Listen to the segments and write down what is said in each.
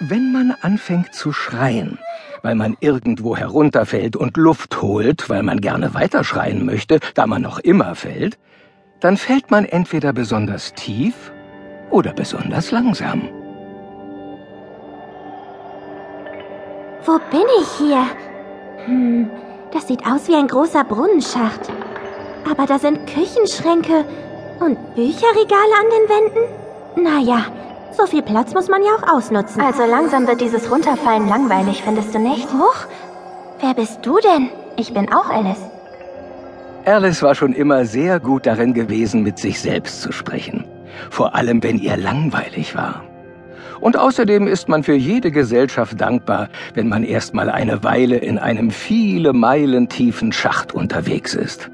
Wenn man anfängt zu schreien, weil man irgendwo herunterfällt und Luft holt, weil man gerne weiterschreien möchte, da man noch immer fällt, dann fällt man entweder besonders tief oder besonders langsam. Wo bin ich hier? Hm, das sieht aus wie ein großer Brunnenschacht. Aber da sind Küchenschränke und Bücherregale an den Wänden? Naja, so viel Platz muss man ja auch ausnutzen. Also langsam wird dieses Runterfallen langweilig, findest du nicht? Huch, wer bist du denn? Ich bin auch Alice. Alice war schon immer sehr gut darin gewesen, mit sich selbst zu sprechen. Vor allem, wenn ihr langweilig war. Und außerdem ist man für jede Gesellschaft dankbar, wenn man erstmal eine Weile in einem viele Meilen tiefen Schacht unterwegs ist.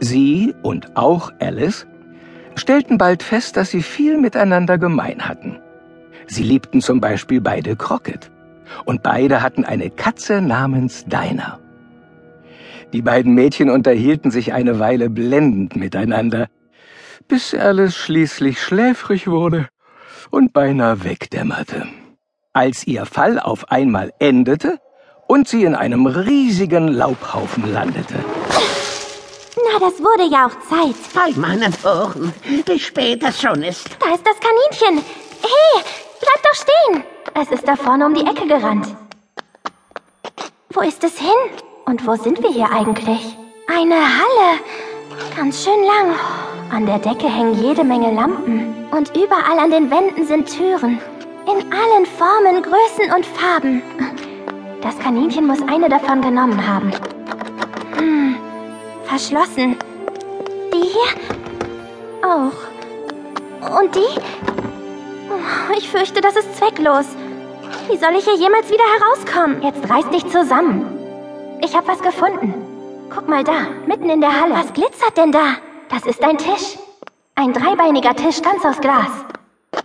Sie und auch Alice stellten bald fest, dass sie viel miteinander gemein hatten. Sie liebten zum Beispiel beide Crockett. Und beide hatten eine Katze namens Dinah. Die beiden Mädchen unterhielten sich eine Weile blendend miteinander, bis Alice schließlich schläfrig wurde und beinahe wegdämmerte. Als ihr Fall auf einmal endete und sie in einem riesigen Laubhaufen landete. Das wurde ja auch Zeit. Bei meinen Ohren, wie spät es schon ist. Da ist das Kaninchen. Hey, bleib doch stehen. Es ist da vorne um die Ecke gerannt. Wo ist es hin? Und wo sind wir hier eigentlich? Eine Halle. Ganz schön lang. An der Decke hängen jede Menge Lampen. Und überall an den Wänden sind Türen. In allen Formen, Größen und Farben. Das Kaninchen muss eine davon genommen haben. Verschlossen. Die hier? Auch. Und die? Ich fürchte, das ist zwecklos. Wie soll ich hier jemals wieder herauskommen? Jetzt reiß dich zusammen. Ich habe was gefunden. Guck mal da, mitten in der Halle. Was glitzert denn da? Das ist ein Tisch. Ein dreibeiniger Tisch ganz aus Glas.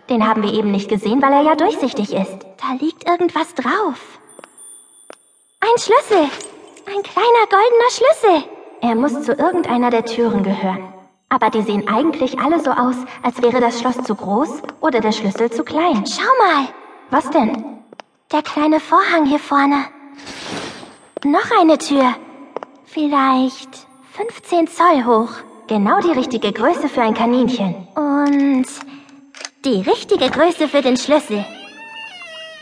Den haben wir eben nicht gesehen, weil er ja durchsichtig ist. Da liegt irgendwas drauf. Ein Schlüssel. Ein kleiner goldener Schlüssel. Er muss zu irgendeiner der Türen gehören. Aber die sehen eigentlich alle so aus, als wäre das Schloss zu groß oder der Schlüssel zu klein. Schau mal. Was denn? Der kleine Vorhang hier vorne. Noch eine Tür. Vielleicht 15 Zoll hoch. Genau die richtige Größe für ein Kaninchen. Und die richtige Größe für den Schlüssel.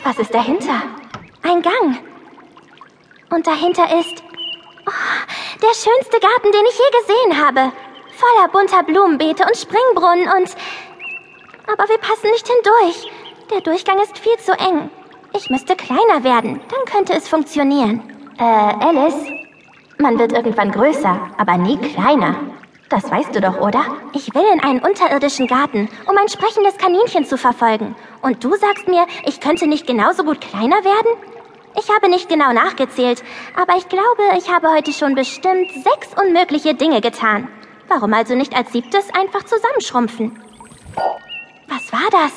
Was ist dahinter? Ein Gang. Und dahinter ist der schönste Garten, den ich je gesehen habe. Voller bunter Blumenbeete und Springbrunnen und... Aber wir passen nicht hindurch. Der Durchgang ist viel zu eng. Ich müsste kleiner werden, dann könnte es funktionieren. Äh, Alice? Man wird irgendwann größer, aber nie kleiner. Das weißt du doch, oder? Ich will in einen unterirdischen Garten, um ein sprechendes Kaninchen zu verfolgen. Und du sagst mir, ich könnte nicht genauso gut kleiner werden? Ich habe nicht genau nachgezählt, aber ich glaube, ich habe heute schon bestimmt sechs unmögliche Dinge getan. Warum also nicht als siebtes einfach zusammenschrumpfen? Was war das?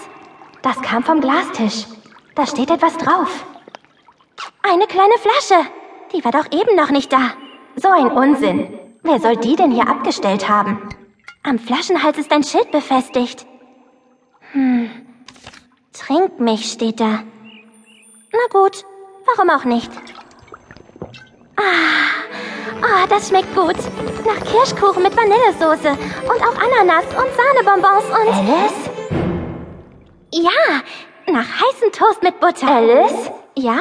Das kam vom Glastisch. Da steht etwas drauf. Eine kleine Flasche. Die war doch eben noch nicht da. So ein Unsinn. Wer soll die denn hier abgestellt haben? Am Flaschenhals ist ein Schild befestigt. Hm. Trink mich, steht da. Na gut, warum auch nicht? Ah, ah, das schmeckt gut. Nach Kirschkuchen mit Vanillesoße und auch Ananas und Sahnebonbons und... Alice? Ja, nach heißem Toast mit Butter. Alice? Ja?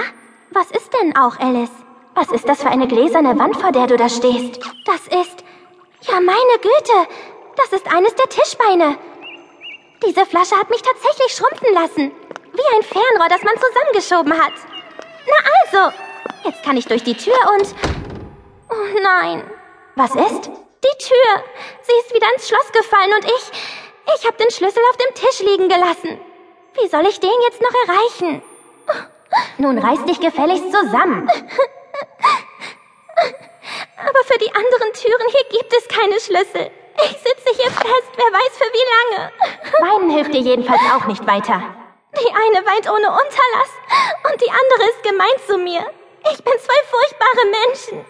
Was ist denn auch Alice? Was ist das für eine gläserne Wand, vor der du da stehst? Das ist... Ja, meine Güte! Das ist eines der Tischbeine. Diese Flasche hat mich tatsächlich schrumpfen lassen. Wie ein Fernrohr, das man zusammengeschoben hat. Na also, jetzt kann ich durch die Tür und... Oh nein. Was ist? Die Tür. Sie ist wieder ins Schloss gefallen und ich... Ich habe den Schlüssel auf dem Tisch liegen gelassen. Wie soll ich den jetzt noch erreichen? Nun reiß dich gefälligst zusammen. Aber für die anderen Türen hier gibt es keine Schlüssel. Ich sitze hier fest, wer weiß für wie lange. Weinen hilft dir jedenfalls auch nicht weiter. Die eine weint ohne Unterlass und die andere ist gemein zu mir. Ich bin zwei furchtbare Menschen.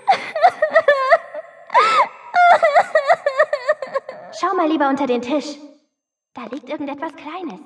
Schau mal lieber unter den Tisch. Da liegt irgendetwas Kleines.